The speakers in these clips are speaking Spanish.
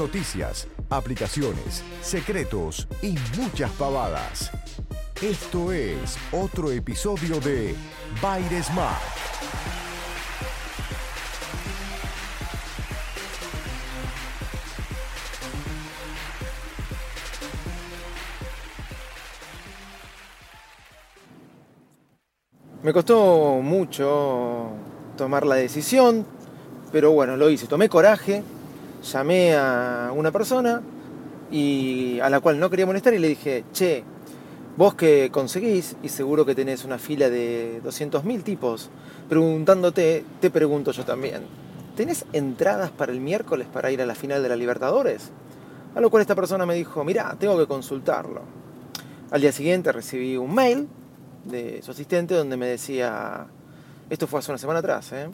Noticias, aplicaciones, secretos y muchas pavadas. Esto es otro episodio de Baires Smart. Me costó mucho tomar la decisión, pero bueno, lo hice. Tomé coraje, llamé a una persona y a la cual no quería molestar y le dije, che, vos que conseguís y seguro que tenés una fila de 200.000 tipos preguntándote, te pregunto yo también, ¿tenés entradas para el miércoles para ir a la final de la Libertadores? A lo cual esta persona me dijo, mirá, tengo que consultarlo. Al día siguiente recibí un mail de su asistente donde me decía, esto fue hace una semana atrás, ¿eh?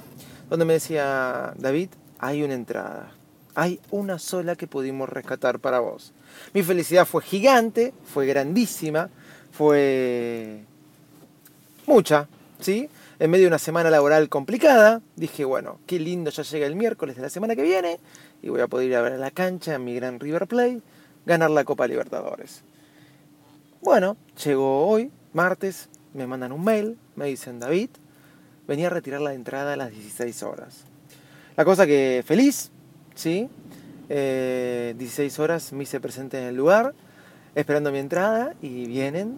donde me decía, David, hay una entrada, hay una sola que pudimos rescatar para vos. Mi felicidad fue gigante, fue grandísima, fue mucha, ¿sí? En medio de una semana laboral complicada, dije, bueno, qué lindo, ya llega el miércoles de la semana que viene y voy a poder ir a ver a la cancha en mi gran River Plate, ganar la Copa Libertadores. Bueno, llegó hoy, martes, me mandan un mail, me dicen, David, venía a retirar la entrada a las 16 horas. La cosa que feliz, ¿sí? 16 eh, horas me hice presente en el lugar, esperando mi entrada, y vienen,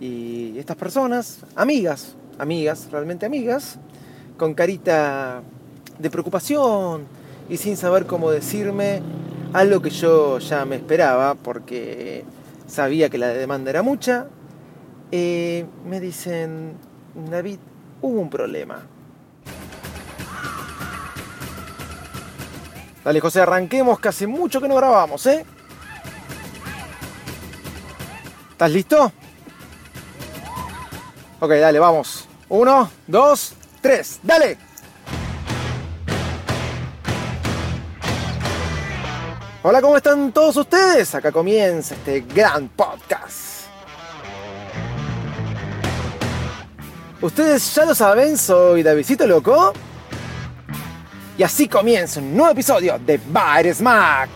y estas personas, amigas, amigas, realmente amigas, con carita de preocupación y sin saber cómo decirme algo que yo ya me esperaba, porque sabía que la demanda era mucha, eh, me dicen, David, hubo un problema. Dale, José, arranquemos, que hace mucho que no grabamos, ¿eh? ¿Estás listo? Ok, dale, vamos. Uno, dos, tres, dale. Hola, ¿cómo están todos ustedes? Acá comienza este gran podcast. Ustedes ya lo saben, soy Davidito Loco. Y así comienza un nuevo episodio de Bayer Smack.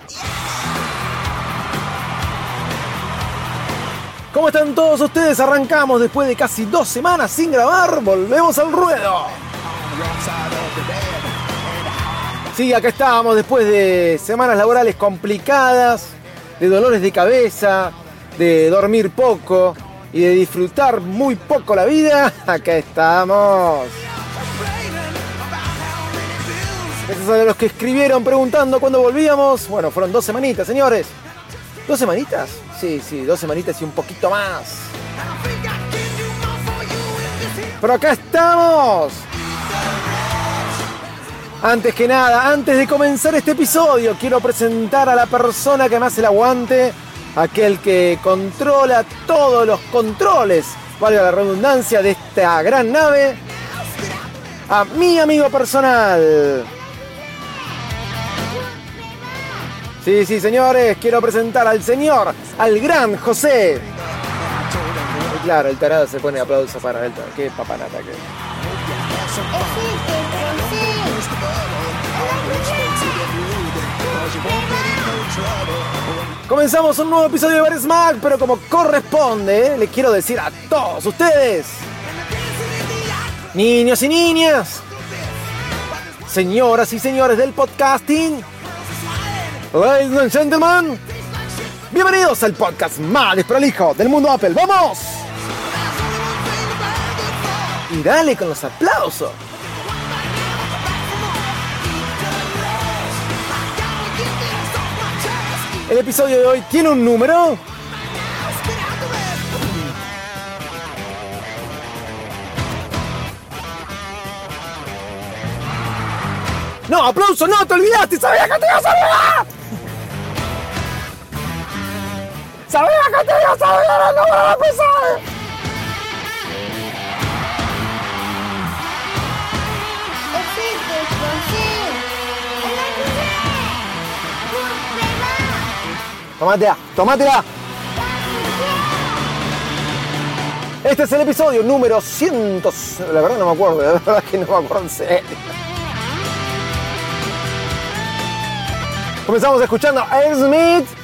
¿Cómo están todos ustedes? Arrancamos después de casi dos semanas sin grabar. Volvemos al ruedo. Sí, acá estábamos después de semanas laborales complicadas, de dolores de cabeza, de dormir poco y de disfrutar muy poco la vida. Acá estamos. Gracias a los que escribieron preguntando cuándo volvíamos. Bueno, fueron dos semanitas, señores. ¿Dos semanitas? Sí, sí, dos semanitas y un poquito más. Pero acá estamos. Antes que nada, antes de comenzar este episodio, quiero presentar a la persona que hace el aguante, aquel que controla todos los controles, valga la redundancia, de esta gran nave, a mi amigo personal. Sí, sí, señores, quiero presentar al señor, al gran José. Y claro, el tarado se pone aplauso para él. Qué papanata que. Comenzamos un nuevo episodio de Bar Smack, pero como corresponde, les quiero decir a todos ustedes, niños y niñas, señoras y señores del podcasting, ladies and gentlemen, bienvenidos al podcast más desprolijo del mundo Apple. ¡Vamos! Y dale con los aplausos. El episodio de hoy tiene un número. No, aplauso, no, te olvidaste, sabía que te ibas a olvidar. Sabía que te ibas a olvidar el número de episodio. Existe, consigo. Tomate A, tomate A. Este es el episodio número 100. La verdad no me acuerdo, la verdad que no me acuerdo en serio. Comenzamos escuchando a Aerosmith.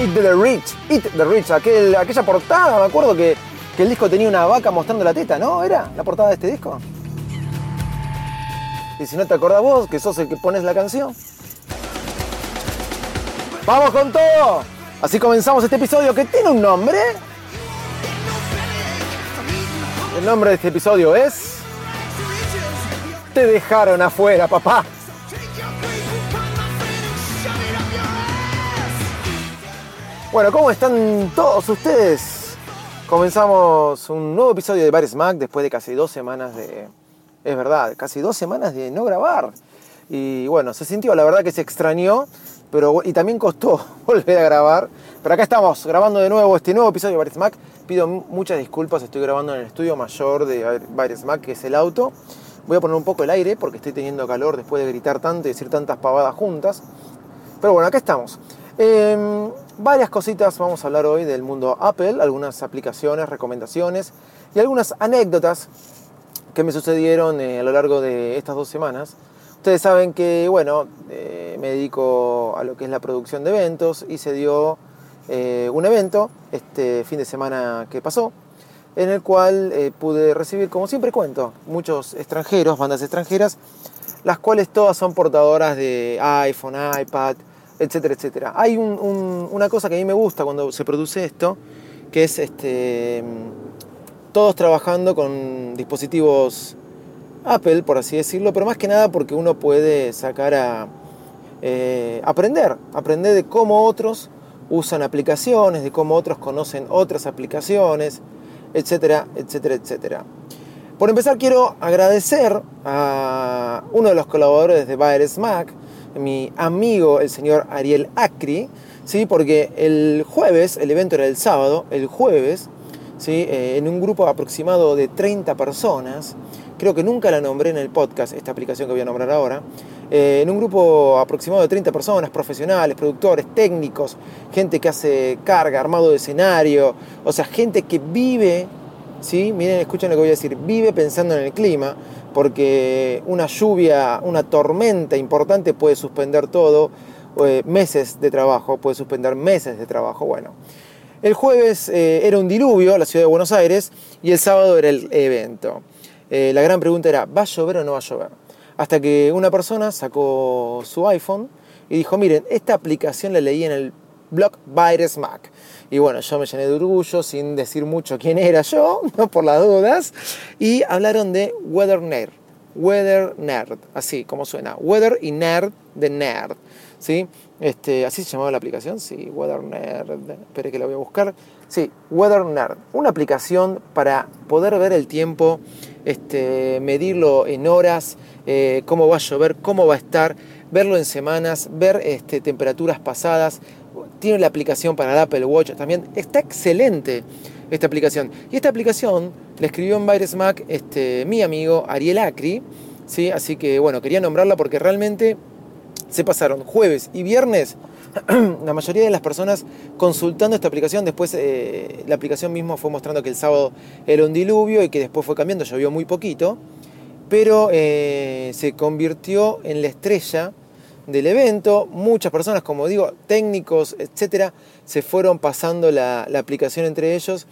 Eat the Rich. Eat the Rich. Aquel, aquella portada, me acuerdo que, que el disco tenía una vaca mostrando la teta, ¿no? ¿Era la portada de este disco? Y si no te acordás vos, que sos el que pones la canción. ¡Vamos con todo! Así comenzamos este episodio que tiene un nombre. El nombre de este episodio es... Te dejaron afuera, papá. Bueno, ¿cómo están todos ustedes? Comenzamos un nuevo episodio de Bar Smack después de casi dos semanas de... Es verdad, casi dos semanas de no grabar. Y bueno, se sintió, la verdad que se extrañó, pero y también costó volver a grabar. Pero acá estamos grabando de nuevo este nuevo episodio de Bar Smack. Pido muchas disculpas, estoy grabando en el estudio mayor de Bar Smack, que es el auto. Voy a poner un poco el aire porque estoy teniendo calor después de gritar tanto y decir tantas pavadas juntas. Pero bueno, acá estamos. Eh, varias cositas vamos a hablar hoy del mundo Apple, algunas aplicaciones, recomendaciones y algunas anécdotas que me sucedieron eh, a lo largo de estas dos semanas. Ustedes saben que, bueno, eh, me dedico a lo que es la producción de eventos y se dio eh, un evento este fin de semana que pasó, en el cual pude recibir, como siempre cuento, muchos extranjeros, bandas extranjeras, las cuales todas son portadoras de iPhone, iPad, etcétera, etcétera. Hay un- un- una cosa que a mí me gusta cuando se produce esto, que es este, todos trabajando con dispositivos Apple, por así decirlo, pero más que nada porque uno puede sacar a eh, aprender, aprender de cómo otros usan aplicaciones, de cómo otros conocen otras aplicaciones, etcétera, etcétera, etcétera. Por empezar, quiero agradecer a uno de los colaboradores de Bayer Mac, mi amigo, el señor Ariel Acri, ¿sí? porque el jueves, el evento era el sábado, el jueves, ¿sí? Eh, en un grupo aproximado de 30 personas, creo que nunca la nombré en el podcast, esta aplicación que voy a nombrar ahora, eh, en un grupo aproximado de 30 personas, profesionales, productores, técnicos, gente que hace carga, armado de escenario, o sea, gente que vive ¿sí? Miren, escuchen lo que voy a decir, vive pensando en el clima, porque una lluvia, una tormenta importante puede suspender todo, eh, meses de trabajo, puede suspender meses de trabajo. Bueno, el jueves eh, era un diluvio, la ciudad de Buenos Aires, y el sábado era el evento. Eh, la gran pregunta era, ¿va a llover o no va a llover? Hasta que una persona sacó su iPhone y dijo, miren, esta aplicación la leí en el blog Virus Mac. Y bueno, yo me llené de orgullo sin decir mucho quién era yo, no por las dudas. Y hablaron de Weather Nerd. Weather Nerd, así como suena. Weather y Nerd de Nerd. ¿sí? Este, ¿Así se llamaba la aplicación? Sí, Weather Nerd. Espere que la voy a buscar. Sí, Weather Nerd. Una aplicación para poder ver el tiempo, este, medirlo en horas, eh, cómo va a llover, cómo va a estar, verlo en semanas, ver este, temperaturas pasadas. Tiene la aplicación para el Apple Watch también. Está excelente esta aplicación. Y esta aplicación la escribió en Virus Mac este, mi amigo Ariel Acri. ¿sí? Así que bueno, quería nombrarla porque realmente se pasaron jueves y viernes la mayoría de las personas consultando esta aplicación. Después eh, la aplicación misma fue mostrando que el sábado era un diluvio y que después fue cambiando, llovió muy poquito. Pero eh, se convirtió en la estrella del evento. Muchas personas, como digo, técnicos, etcétera, se fueron pasando la, aplicación entre ellos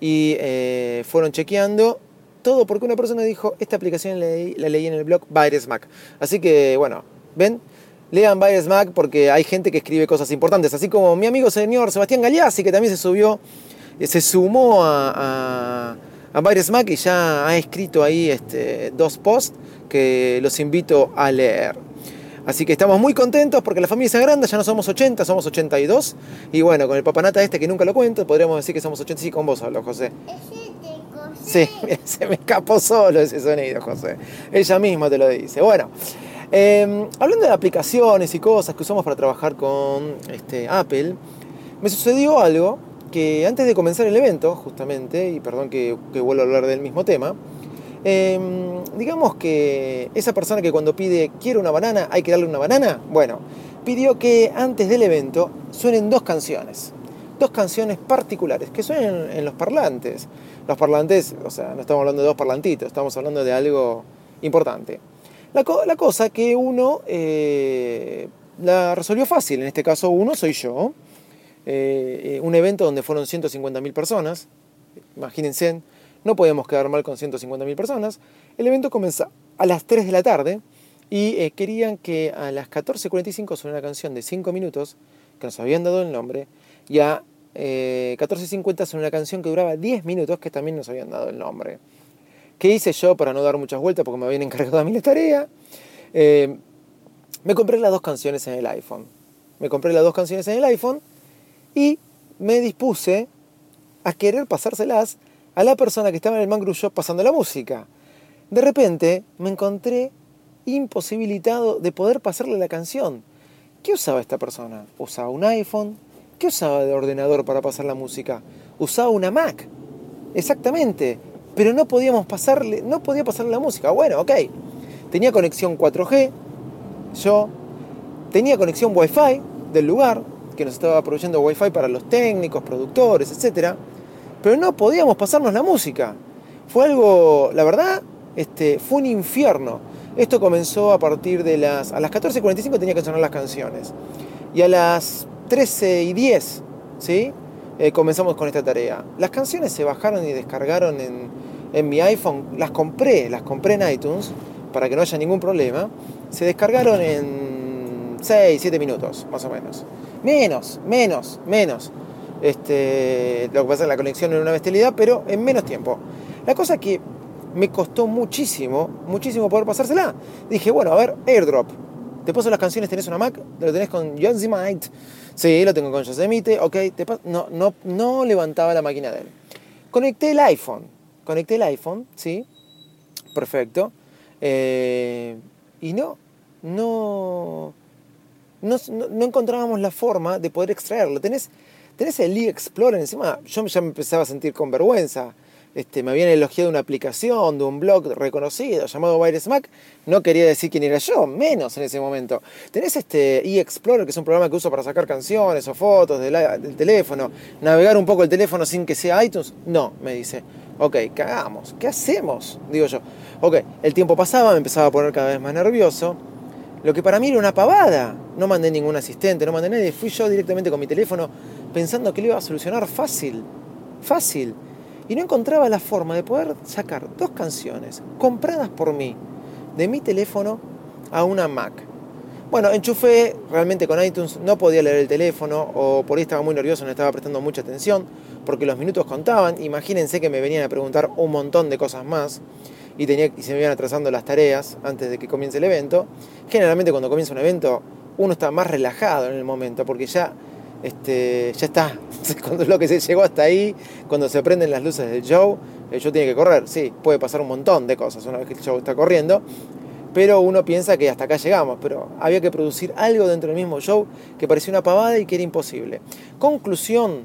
y eh, fueron chequeando. Todo porque una persona dijo, esta aplicación la leí, en el blog Virus Mac. Así que, bueno, ven, lean Virus Mac porque hay gente que escribe cosas importantes. Así como mi amigo señor Sebastián Galeazzi, que también se subió, eh, se sumó a, a, Mac y ya ha escrito ahí este, dos posts que los invito a leer. Así que estamos muy contentos porque la familia se agranda, ya no somos 80, somos 82. Y bueno, con el papanata este que nunca lo cuento, podríamos decir que somos 80. Sí, con vos hablo, José. Sí, se me escapó solo ese sonido, José. Ella misma te lo dice. Bueno, eh, hablando de aplicaciones y cosas que usamos para trabajar con este, Apple, me sucedió algo que antes de comenzar el evento, justamente, y perdón que, que vuelvo a hablar del mismo tema, eh, digamos que esa persona que cuando pide quiero una banana, hay que darle una banana, bueno, pidió que antes del evento suenen dos canciones, dos canciones particulares que suenen en los parlantes. Los parlantes, o sea, no estamos hablando de dos parlantitos, estamos hablando de algo importante. La, co- la cosa que uno eh, la resolvió fácil, en este caso uno soy yo, eh, un evento donde fueron 150.000 personas, imagínense, no podíamos quedar mal con 150.000 personas, el evento comenzó a las 3 de la tarde y eh, querían que a las 14.45 sonara una canción de 5 minutos, que nos habían dado el nombre, y a eh, 14.50 sonó una canción que duraba 10 minutos, que también nos habían dado el nombre. ¿Qué hice yo para no dar muchas vueltas porque me habían encargado a mí la tarea? Eh, me compré las dos canciones en el iPhone. Me compré las dos canciones en el iPhone y me dispuse a querer pasárselas a la persona que estaba en el Mangrove Shop pasando la música. De repente me encontré imposibilitado de poder pasarle la canción. ¿Qué usaba esta persona? ¿Usaba un iPhone? ¿Qué usaba de ordenador para pasar la música? Usaba una Mac. Exactamente. Pero no podíamos pasarle, no podía pasarle la música. Bueno, ok. Tenía conexión 4G, yo tenía conexión Wi-Fi del lugar, que nos estaba proveyendo Wi-Fi para los técnicos, productores, etc. Pero no podíamos pasarnos la música. Fue algo, la verdad, este, fue un infierno. Esto comenzó a partir de las... A las 14.45 tenía que sonar las canciones. Y a las 13 y 10, ¿sí? Eh, comenzamos con esta tarea. Las canciones se bajaron y descargaron en, en mi iPhone. Las compré, las compré en iTunes para que no haya ningún problema. Se descargaron en 6, 7 minutos, más o menos. Menos, menos, menos. Este, lo que pasa es la conexión era una bestialidad, pero en menos tiempo. La cosa que me costó muchísimo, muchísimo poder pasársela. Dije, bueno, a ver, airdrop. Te paso las canciones, tenés una Mac, lo tenés con Yosemite. Sí, lo tengo con Yosemite, ok. Te pas- no, no, no levantaba la máquina de él. Conecté el iPhone. Conecté el iPhone, sí. Perfecto. Eh, y no, no, no- no encontrábamos la forma de poder extraerlo. Tenés, tenés el eXplorer encima. Yo ya me empezaba a sentir con vergüenza. Este, me habían elogiado una aplicación de un blog reconocido llamado Virus Mac. No quería decir quién era yo, menos en ese momento. Tenés este eXplorer, que es un programa que uso para sacar canciones o fotos del, del teléfono. Navegar un poco el teléfono sin que sea iTunes. No, me dice. Ok, cagamos. ¿Qué hacemos? Digo yo. Ok, el tiempo pasaba, me empezaba a poner cada vez más nervioso. Lo que para mí era una pavada. No mandé ningún asistente, no mandé nadie. Fui yo directamente con mi teléfono pensando que lo iba a solucionar fácil. Fácil. Y no encontraba la forma de poder sacar dos canciones compradas por mí de mi teléfono a una Mac. Bueno, enchufé realmente con iTunes, no podía leer el teléfono o por ahí estaba muy nervioso, no estaba prestando mucha atención porque los minutos contaban. Imagínense que me venían a preguntar un montón de cosas más y, se me iban atrasando las tareas antes de que comience el evento. Generalmente cuando comienza un evento uno está más relajado en el momento porque ya, este, ya está. Cuando lo que se llegó hasta ahí, cuando se prenden las luces del show, el show tiene que correr. Sí, puede pasar un montón de cosas una vez que el show está corriendo. Pero uno piensa que hasta acá llegamos, pero había que producir algo dentro del mismo show que parecía una pavada y que era imposible. Conclusión,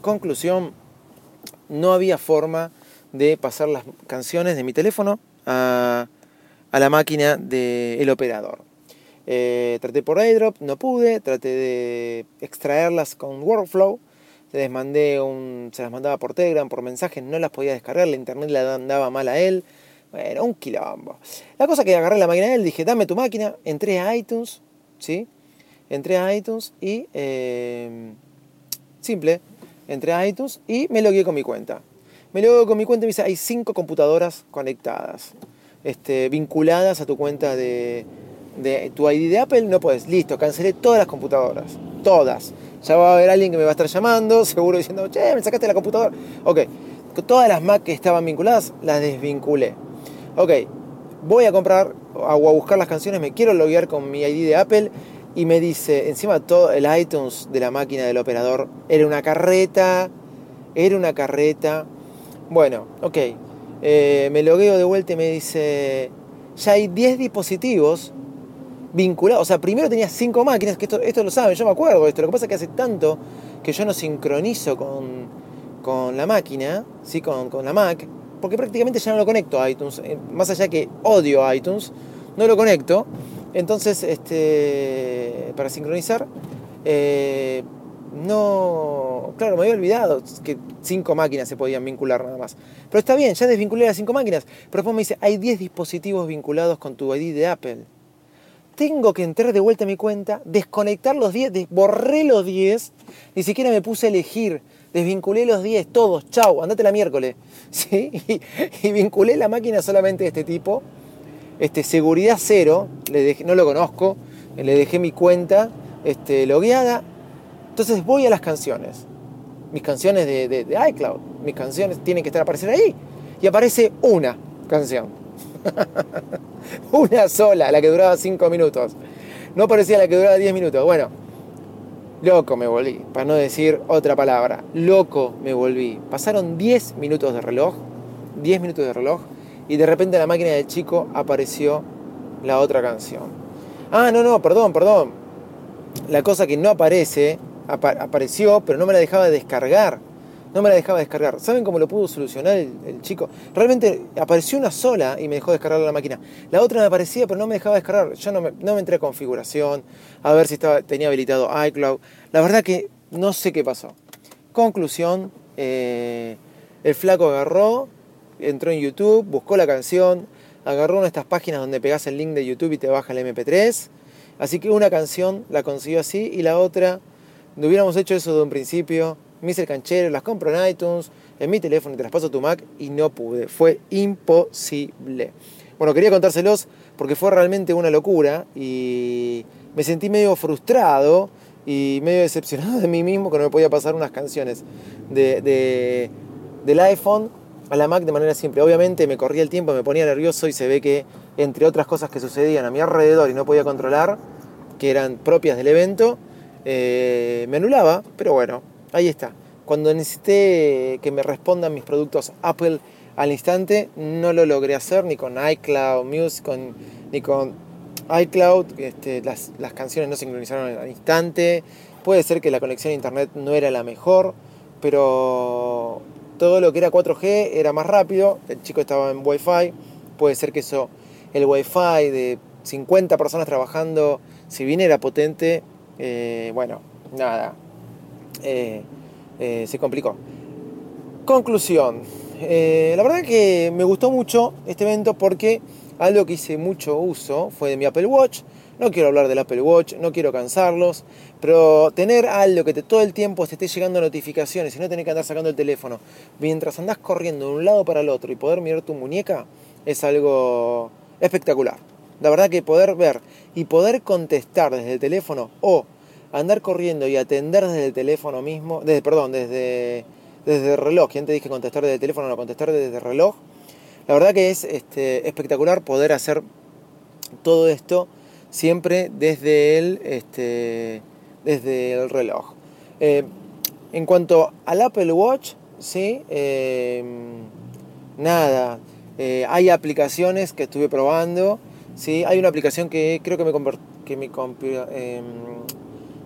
conclusión, no había forma de pasar las canciones de mi teléfono a, a la máquina del operador. Eh, traté por airdrop, no pude, traté de extraerlas con Workflow, les mandé un, se las mandaba por Telegram, por mensajes, no las podía descargar, la internet la andaba mal a él, bueno, un quilombo. La cosa que agarré la máquina de él, dije, dame tu máquina, entré a iTunes, ¿sí? Entré a iTunes y, eh, simple, entré a iTunes y me logué con mi cuenta. Me logué con mi cuenta y me dice, hay cinco computadoras conectadas, este, vinculadas a tu cuenta de, de tu ID de Apple, no puedes. Listo, cancelé todas las computadoras, todas. Ya va a haber alguien que me va a estar llamando, seguro diciendo, che, me sacaste la computadora. Ok, todas las Mac que estaban vinculadas las desvinculé. Ok, voy a comprar o a buscar las canciones, me quiero loguear con mi ID de Apple y me dice, encima todo el iTunes de la máquina del operador era una carreta, era una carreta. Bueno, ok, Eh, me logueo de vuelta y me dice, ya hay 10 dispositivos vinculados. O sea, primero tenía 5 máquinas, que esto, esto lo saben, yo me acuerdo de esto. Lo que pasa es que hace tanto que yo no sincronizo con, con la máquina, ¿sí? con, con la Mac, porque prácticamente ya no lo conecto a iTunes. Eh, Más allá que odio iTunes, no lo conecto. Entonces, este, para sincronizar, eh, no, claro, me había olvidado que cinco máquinas se podían vincular nada más. Pero está bien, ya desvinculé las cinco máquinas. Pero después me dice, hay 10 dispositivos vinculados con tu ID de Apple. Tengo que entrar de vuelta a mi cuenta, desconectar los 10, des- borré los 10, ni siquiera me puse a elegir, desvinculé los 10, todos, chau, andate la miércoles. ¿Sí? Y, vinculé la máquina solamente de este tipo, este, seguridad cero, no lo conozco, le dejé mi cuenta este, logueada. Entonces voy a las canciones, mis canciones de, de- iCloud, mis canciones tienen que estar aparecer ahí. Y aparece una canción. una sola, la que duraba 5 minutos. No parecía la que duraba 10 minutos. Bueno, loco me volví, para no decir otra palabra. Loco me volví. Pasaron 10 minutos de reloj, 10 minutos de reloj, y de repente en la máquina del chico apareció la otra canción. Ah, no, no, perdón, perdón. La cosa que no aparece, apa- apareció, pero no me la dejaba descargar. No me la dejaba descargar. ¿Saben cómo lo pudo solucionar el, el chico? Realmente apareció una sola y me dejó descargar la máquina. La otra me aparecía, pero no me dejaba descargar. Yo no me, no me entré a configuración, a ver si estaba, tenía habilitado iCloud. La verdad que no sé qué pasó. Conclusión, eh, el flaco agarró, entró en YouTube, buscó la canción, agarró una de estas páginas donde pegas el link de YouTube y te baja el MP3. Así que una canción la consiguió así y la otra, no hubiéramos hecho eso de un principio, me hice el canchero, las compro en iTunes, en mi teléfono y te las paso a tu Mac y no pude, fue imposible. Bueno, quería contárselos porque fue realmente una locura y me sentí medio frustrado y medio decepcionado de mí mismo que no me podía pasar unas canciones de, de- del iPhone a la Mac de manera simple. Obviamente me corría el tiempo, me ponía nervioso y se ve que entre otras cosas que sucedían a mi alrededor y no podía controlar, que eran propias del evento, eh, me anulaba, pero bueno, ahí está. Cuando necesité que me respondan mis productos Apple al instante, no lo logré hacer ni con iCloud Music, ni con iCloud, este, las, las canciones no sincronizaron al instante. Puede ser que la conexión a internet no era la mejor, pero todo lo que era 4G era más rápido. El chico estaba en Wi-Fi. Puede ser que eso, el Wi-Fi de 50 personas trabajando, si bien era potente, eh, bueno, nada, eh, eh, se complicó. Conclusión. La verdad que me gustó mucho este evento porque algo que hice mucho uso fue de mi Apple Watch. No quiero hablar del Apple Watch, no quiero cansarlos, pero tener algo que te, todo el tiempo te esté llegando notificaciones y no tener que andar sacando el teléfono mientras andás corriendo de un lado para el otro y poder mirar tu muñeca es algo espectacular. La verdad que poder ver y poder contestar desde el teléfono o andar corriendo y atender desde el teléfono mismo, desde, perdón, desde, desde el reloj, que antes dije contestar desde el teléfono, no contestar desde el reloj. La verdad que es este, espectacular poder hacer todo esto siempre desde el, este, desde el reloj. Eh, en cuanto al Apple Watch, sí, eh, nada, eh, hay aplicaciones que estuve probando, sí, hay una aplicación que creo que me, que me, em,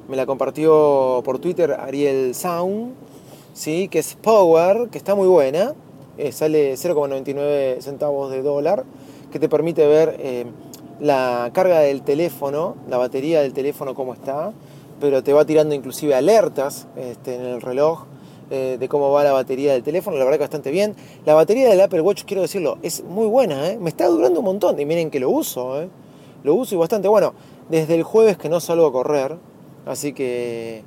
me la compartió por Twitter Ariel Sound, sí, que es Power, que está muy buena, eh, sale 0,99 centavos de dólar, que te permite ver eh, la carga del teléfono, la batería del teléfono cómo está, pero te va tirando inclusive alertas este, en el reloj eh, de cómo va la batería del teléfono, la verdad que bastante bien. La batería del Apple Watch, quiero decirlo, es muy buena, ¿eh? me está durando un montón y miren que lo uso, ¿eh? lo uso y bastante bueno. Desde el jueves que no salgo a correr, así que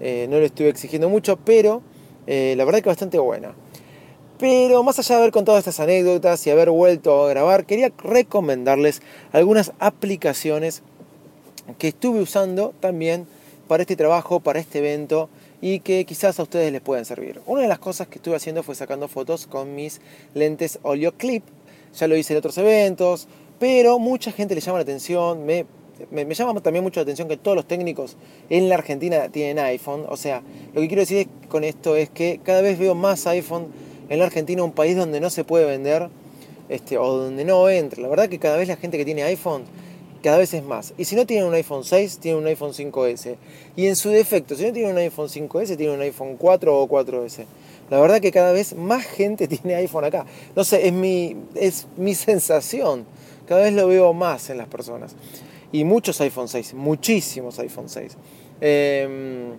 no le estuve exigiendo mucho, pero la verdad que bastante buena. Pero más allá de haber contado estas anécdotas y haber vuelto a grabar, quería recomendarles algunas aplicaciones que estuve usando también para este trabajo, para este evento y que quizás a ustedes les puedan servir. Una de las cosas que estuve haciendo fue sacando fotos con mis lentes Oleo Clip. Ya lo hice en otros eventos, pero mucha gente le llama la atención. Me, me, llama también mucho la atención que todos los técnicos en la Argentina tienen iPhone. O sea, lo que quiero decir con esto es que cada vez veo más iPhone en la Argentina un país donde no se puede vender este, o donde no entra. La verdad que cada vez la gente que tiene iPhone cada vez es más. Y si no tienen un iPhone 6, tienen un iPhone 5S. Y en su defecto, si no tienen un iPhone 5S, tienen un iPhone 4 o 4S. La verdad que cada vez más gente tiene iPhone acá. No sé, es mi, es mi sensación. Cada vez lo veo más en las personas. Y muchos iPhone 6, muchísimos iPhone 6. Em,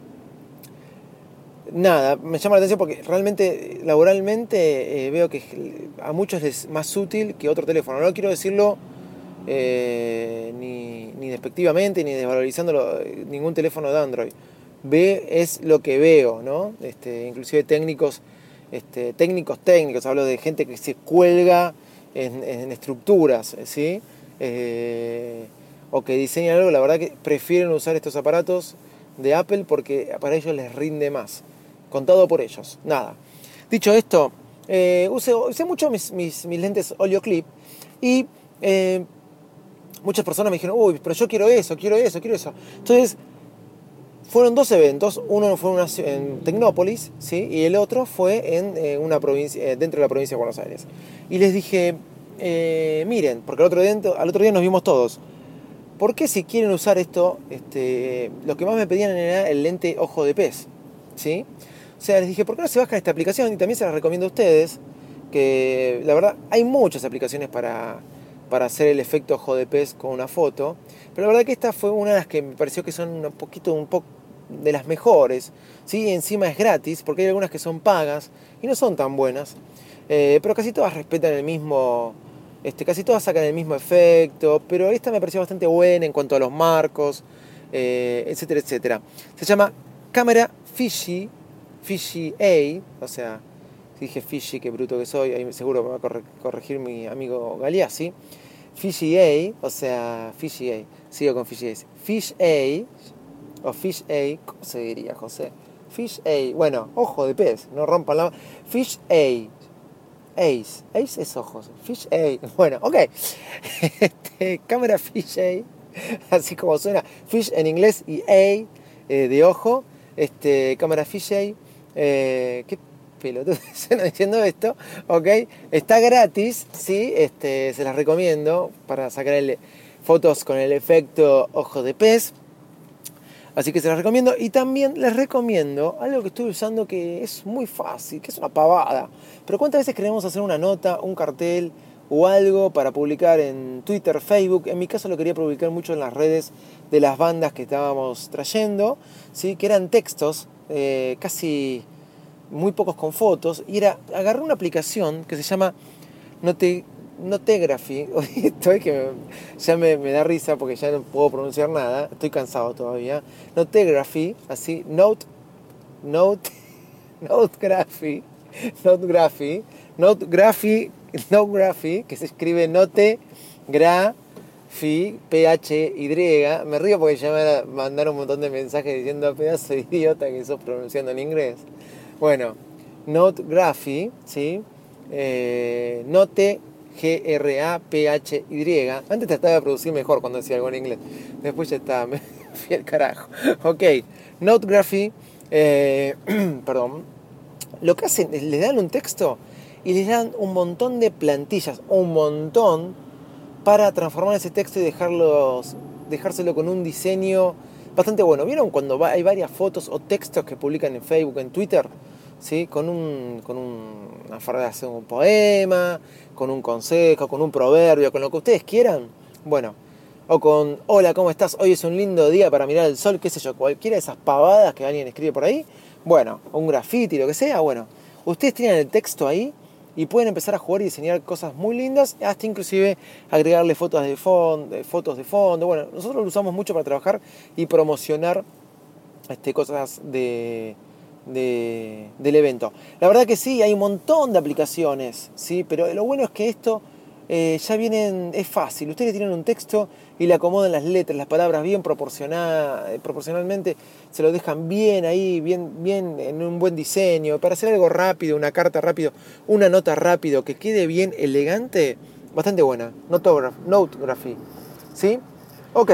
nada, me llama la atención porque realmente, laboralmente, eh, veo que a muchos es más útil que otro teléfono. No quiero decirlo eh, ni, ni, despectivamente, ni desvalorizando ningún teléfono de Android. Ve es lo que veo, ¿no? Este, inclusive técnicos, este, técnicos técnicos, hablo de gente que se cuelga en, estructuras, ¿sí? Eh, o que diseñan algo, la verdad que prefieren usar estos aparatos de Apple porque para ellos les rinde más. Contado por ellos. Nada. Dicho esto, eh, usé, mucho mis, mis, lentes Oleo Clip y eh, muchas personas me dijeron, uy, pero yo quiero eso, quiero eso, quiero eso. Entonces, fueron dos eventos, uno fue en Tecnópolis, ¿sí? y el otro fue en eh, una provincia, dentro de la provincia de Buenos Aires. Y les dije, miren, porque al otro, día, al otro día nos vimos todos, ¿Por qué si quieren usar esto, este, lo que más me pedían era el lente ojo de pez? ¿Sí? O sea, les dije, ¿por qué no se bajan esta aplicación? Y también se las recomiendo a ustedes, que la verdad hay muchas aplicaciones para, para hacer el efecto ojo de pez con una foto, pero la verdad que esta fue una de las que me pareció que son un poquito, un poco de las mejores, ¿sí? Encima es gratis, porque hay algunas que son pagas y no son tan buenas, eh, pero casi todas respetan el mismo este, casi todas sacan el mismo efecto, pero esta me pareció bastante buena en cuanto a los marcos, eh, etcétera, etcétera. Se llama cámara Fishy, Fishy A, o sea, dije Fishy, qué bruto que soy, seguro me va a corregir mi amigo Galeazzi. Fishy A, o sea, Fishy A, sigo con Fishy A. Fish A, o Fish A, ¿cómo se diría, José? Fish A, bueno, ojo de pez, no rompan la... Fish A, Ace. Ace es ojos. Fish A. Bueno, ok. Este, cámara Fish A. Así como suena. Fish en inglés y A eh, de ojo. Este, cámara Fish A. Eh, qué pelotudo suena diciendo esto. Ok. Está gratis. Sí. Este, se las recomiendo para sacar fotos con el efecto ojo de pez. Así que se las recomiendo. Y también les recomiendo algo que estoy usando que es muy fácil, que es una pavada. Pero ¿cuántas veces queremos hacer una nota, un cartel o algo para publicar en Twitter, Facebook? En mi caso lo quería publicar mucho en las redes de las bandas que estábamos trayendo, ¿sí? que eran textos, eh, casi muy pocos con fotos. Y era, agarré una aplicación que se llama Note Notegraphy, estoy que ya me, da risa porque ya no puedo pronunciar nada, estoy cansado todavía. Notegraphy, así, note, note, notegraphy, notegraphy, notegraphy, notegraphy, que se escribe note, gra, Fi, y me río porque ya me mandaron un montón de mensajes diciendo pedazo de idiota que sos pronunciando en inglés. Bueno, Notegraphy, ¿sí? Eh, note G-R-A-P-H-Y. Antes trataba de producir mejor cuando decía algo en inglés. Después ya está, me fui al carajo. Ok, Notegraphy, eh, perdón. Lo que hacen es le dan un texto y les dan un montón de plantillas, un montón, para transformar ese texto y dejarlos, dejárselo con un diseño bastante bueno. ¿Vieron cuando hay varias fotos o textos que publican en Facebook, en Twitter? ¿Sí? Con, un, con una frase, un poema, con un consejo, con un proverbio, con lo que ustedes quieran. Bueno, o con, hola, ¿cómo estás? Hoy es un lindo día para mirar el sol, qué sé yo, cualquiera de esas pavadas que alguien escribe por ahí. Bueno, un graffiti, lo que sea, bueno, ustedes tienen el texto ahí y pueden empezar a jugar y diseñar cosas muy lindas, hasta inclusive agregarle fotos de fondo, fotos de fondo. Bueno, nosotros lo usamos mucho para trabajar y promocionar este, cosas de, del evento. La verdad que sí, hay un montón de aplicaciones, ¿sí? pero lo bueno es que esto eh, ya viene, es fácil. Ustedes tienen un texto y le acomodan las letras, las palabras bien eh, proporcionalmente, se lo dejan bien ahí, bien, bien en un buen diseño. Para hacer algo rápido, una carta rápido, una nota rápido, que quede bien elegante, bastante buena. Notography. ¿Sí? Ok.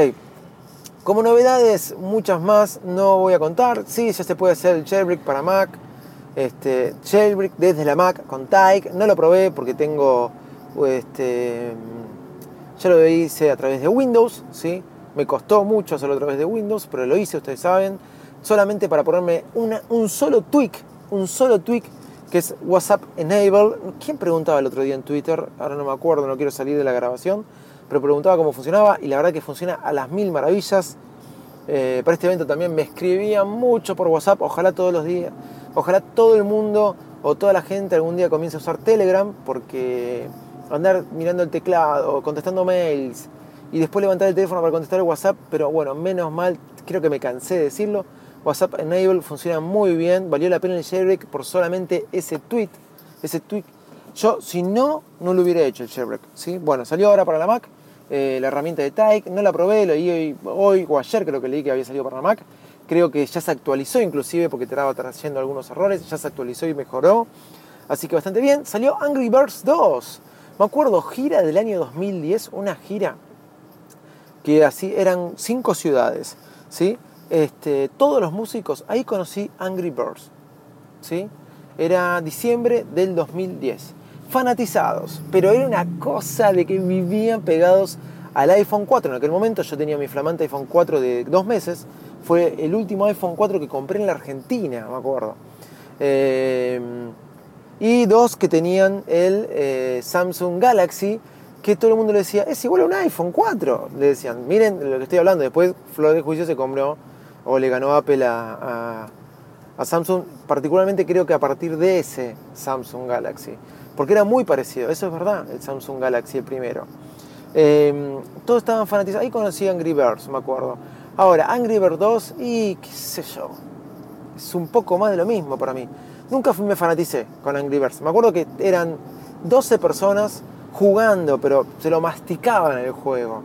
Como novedades, muchas más no voy a contar. Sí, ya se puede hacer el jailbreak para Mac. Este, jailbreak desde la Mac con Tyke. No lo probé porque tengo. Este, ya lo hice a través de Windows, ¿sí? Me costó mucho hacerlo a través de Windows, pero lo hice, ustedes saben. Solamente para ponerme una, un solo tweak, un solo tweak que es WhatsApp Enable. ¿Quién preguntaba el otro día en Twitter? Ahora no me acuerdo, no quiero salir de la grabación, pero preguntaba cómo funcionaba y la verdad que funciona a las mil maravillas. Eh, para este evento también me escribían mucho por WhatsApp, ojalá todos los días, ojalá todo el mundo o toda la gente algún día comience a usar Telegram, porque andar mirando el teclado, contestando mails y después levantar el teléfono para contestar el WhatsApp, pero bueno, menos mal, creo que me cansé de decirlo, WhatsApp Enable funciona muy bien, valió la pena el jailbreak por solamente ese tweet, ese tweet. Yo, si no, no lo hubiera hecho el jailbreak, ¿sí? Bueno, salió ahora para la Mac, eh, la herramienta de Tyke, no la probé, lo leí hoy, o ayer creo que leí que había salido para Mac, creo que ya se actualizó inclusive porque te estaba trayendo algunos errores, ya se actualizó y mejoró, así que bastante bien. Salió Angry Birds 2, me acuerdo, gira del año 2010, una gira que así eran cinco ciudades, ¿sí? Este, todos los músicos, ahí conocí Angry Birds, ¿sí? Era diciembre del 2010. Fanatizados, pero era una cosa de que vivían pegados al iPhone 4. En aquel momento yo tenía mi flamante iPhone 4 de dos meses. Fue el último iPhone 4 que compré en la Argentina, me acuerdo. Eh, y dos que tenían el eh, Samsung Galaxy, que todo el mundo le decía, es igual a un iPhone 4. Le decían, miren lo que estoy hablando. Después Flor de Juicio se compró o le ganó Apple a, Samsung, particularmente creo que a partir de ese Samsung Galaxy, porque era muy parecido, eso es verdad, el Samsung Galaxy el primero. Eh, todos estaban fanatizados, ahí conocí Angry Birds, me acuerdo. Ahora, Angry Birds 2 y qué sé yo, es un poco más de lo mismo para mí. Nunca me fanaticé con Angry Birds. Me acuerdo que eran 12 personas jugando, pero se lo masticaban el juego.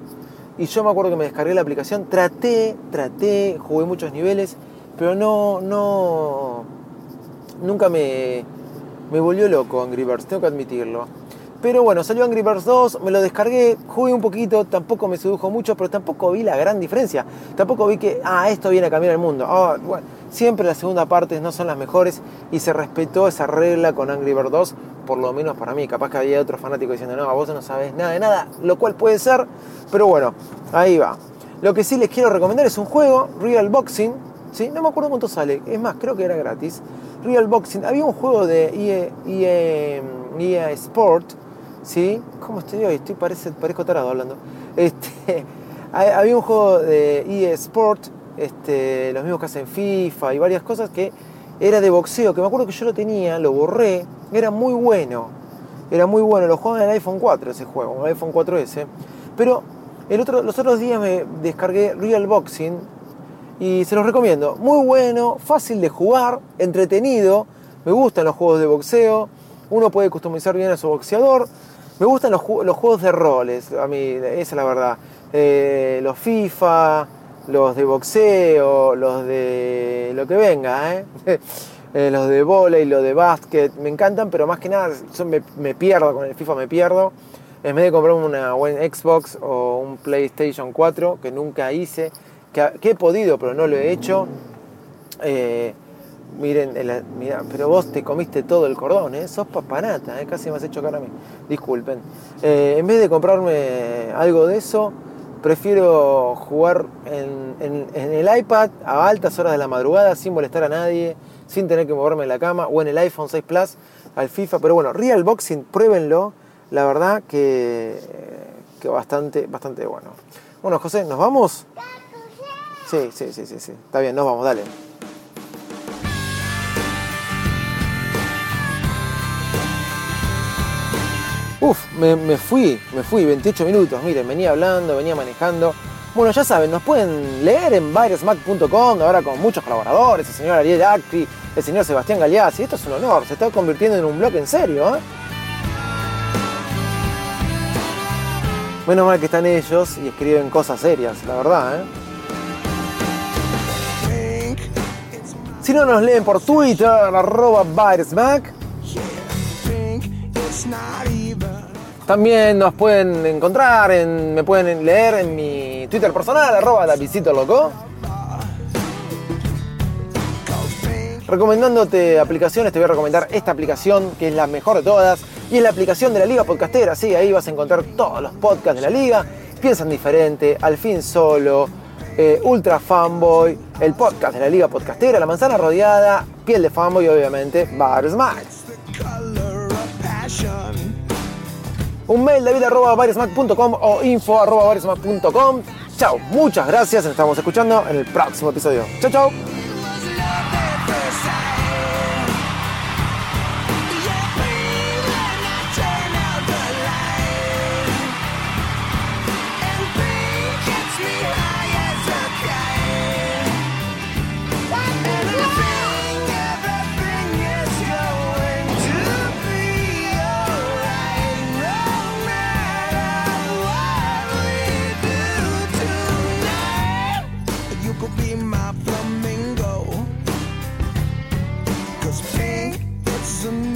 Y yo me acuerdo que me descargué la aplicación, traté, traté, jugué muchos niveles, pero no, no, nunca me, me volvió loco Angry Birds, tengo que admitirlo. Pero bueno, salió Angry Birds 2, me lo descargué, jugué un poquito, tampoco me sedujo mucho, pero tampoco vi la gran diferencia. Tampoco vi que, ah, esto viene a cambiar el mundo. Ah, bueno, siempre las segunda partes no son las mejores y se respetó esa regla con Angry Birds 2, por lo menos para mí. Capaz que había otro fanático diciendo, no, vos no sabes nada de nada, lo cual puede ser, pero bueno, ahí va. Lo que sí les quiero recomendar es un juego, Real Boxing, no me acuerdo cuánto sale, es más, creo que era gratis. Real Boxing, había un juego de EA, EA, EA Sport, ¿sí? ¿Cómo estoy hoy? Estoy, parece, parezco tarado hablando. Este, había un juego de EA Sport, este, los mismos que hacen FIFA y varias cosas que era de boxeo, que me acuerdo que yo lo tenía, lo borré, era muy bueno. Era muy bueno, lo jugaba en el iPhone 4 ese juego, el iPhone 4S. Pero el otro, los otros días me descargué Real Boxing y se los recomiendo. Muy bueno, fácil de jugar, entretenido. Me gustan los juegos de boxeo. Uno puede customizar bien a su boxeador. Me gustan los, juegos de roles, a mí, esa es la verdad. Eh, los FIFA, los de boxeo, los de lo que venga, ¿eh? Eh, los de volei, los de básquet, me encantan, pero más que nada me, me, pierdo con el FIFA, me pierdo. En vez de comprarme una Xbox o un PlayStation 4, que nunca hice, que, he podido, pero no lo he hecho. Eh, miren, mira, pero vos te comiste todo el cordón, ¿eh? sos papanata, ¿eh? casi me has hecho cara a mí. Disculpen. Eh, en vez de comprarme algo de eso, prefiero jugar en, en, el iPad a altas horas de la madrugada sin molestar a nadie sin tener que moverme en la cama, o en el iPhone 6 Plus al FIFA. Pero bueno, Real Boxing, pruébenlo. La verdad que, que bastante, bastante bueno. Bueno, José, ¿nos vamos? Sí, sí, sí, sí, sí. Está bien, nos vamos, dale. Uf, me, me, fui, me fui 28 minutos, miren, venía hablando, venía manejando. Bueno, ya saben, nos pueden leer en virusmac.com, ahora con muchos colaboradores, el señor Ariel Acti, el señor Sebastián Galeazzi. Esto es un honor, se está convirtiendo en un blog en serio. ¿eh? Menos mal que están ellos y escriben cosas serias, la verdad. ¿eh? Si no nos leen por Twitter, arroba virusmac. También nos pueden encontrar, en, me pueden leer en mi Twitter personal, arroba Davidito Loco. recomendándote aplicaciones. Te voy a recomendar esta aplicación que es la mejor de todas y es la aplicación de la Liga Podcastera. Sí, ahí vas a encontrar todos los podcasts de la Liga. Piensan diferente, al fin solo, eh, Ultra Fanboy, el podcast de la Liga Podcastera, La Manzana Rodeada, Piel de Fanboy y obviamente Bar Smack. Un mail david.baresmack.com o info.baresmack.com. Chao, muchas gracias, nos estamos escuchando en el próximo episodio. Chao, chao. Could be my flamingo. Cause pink is a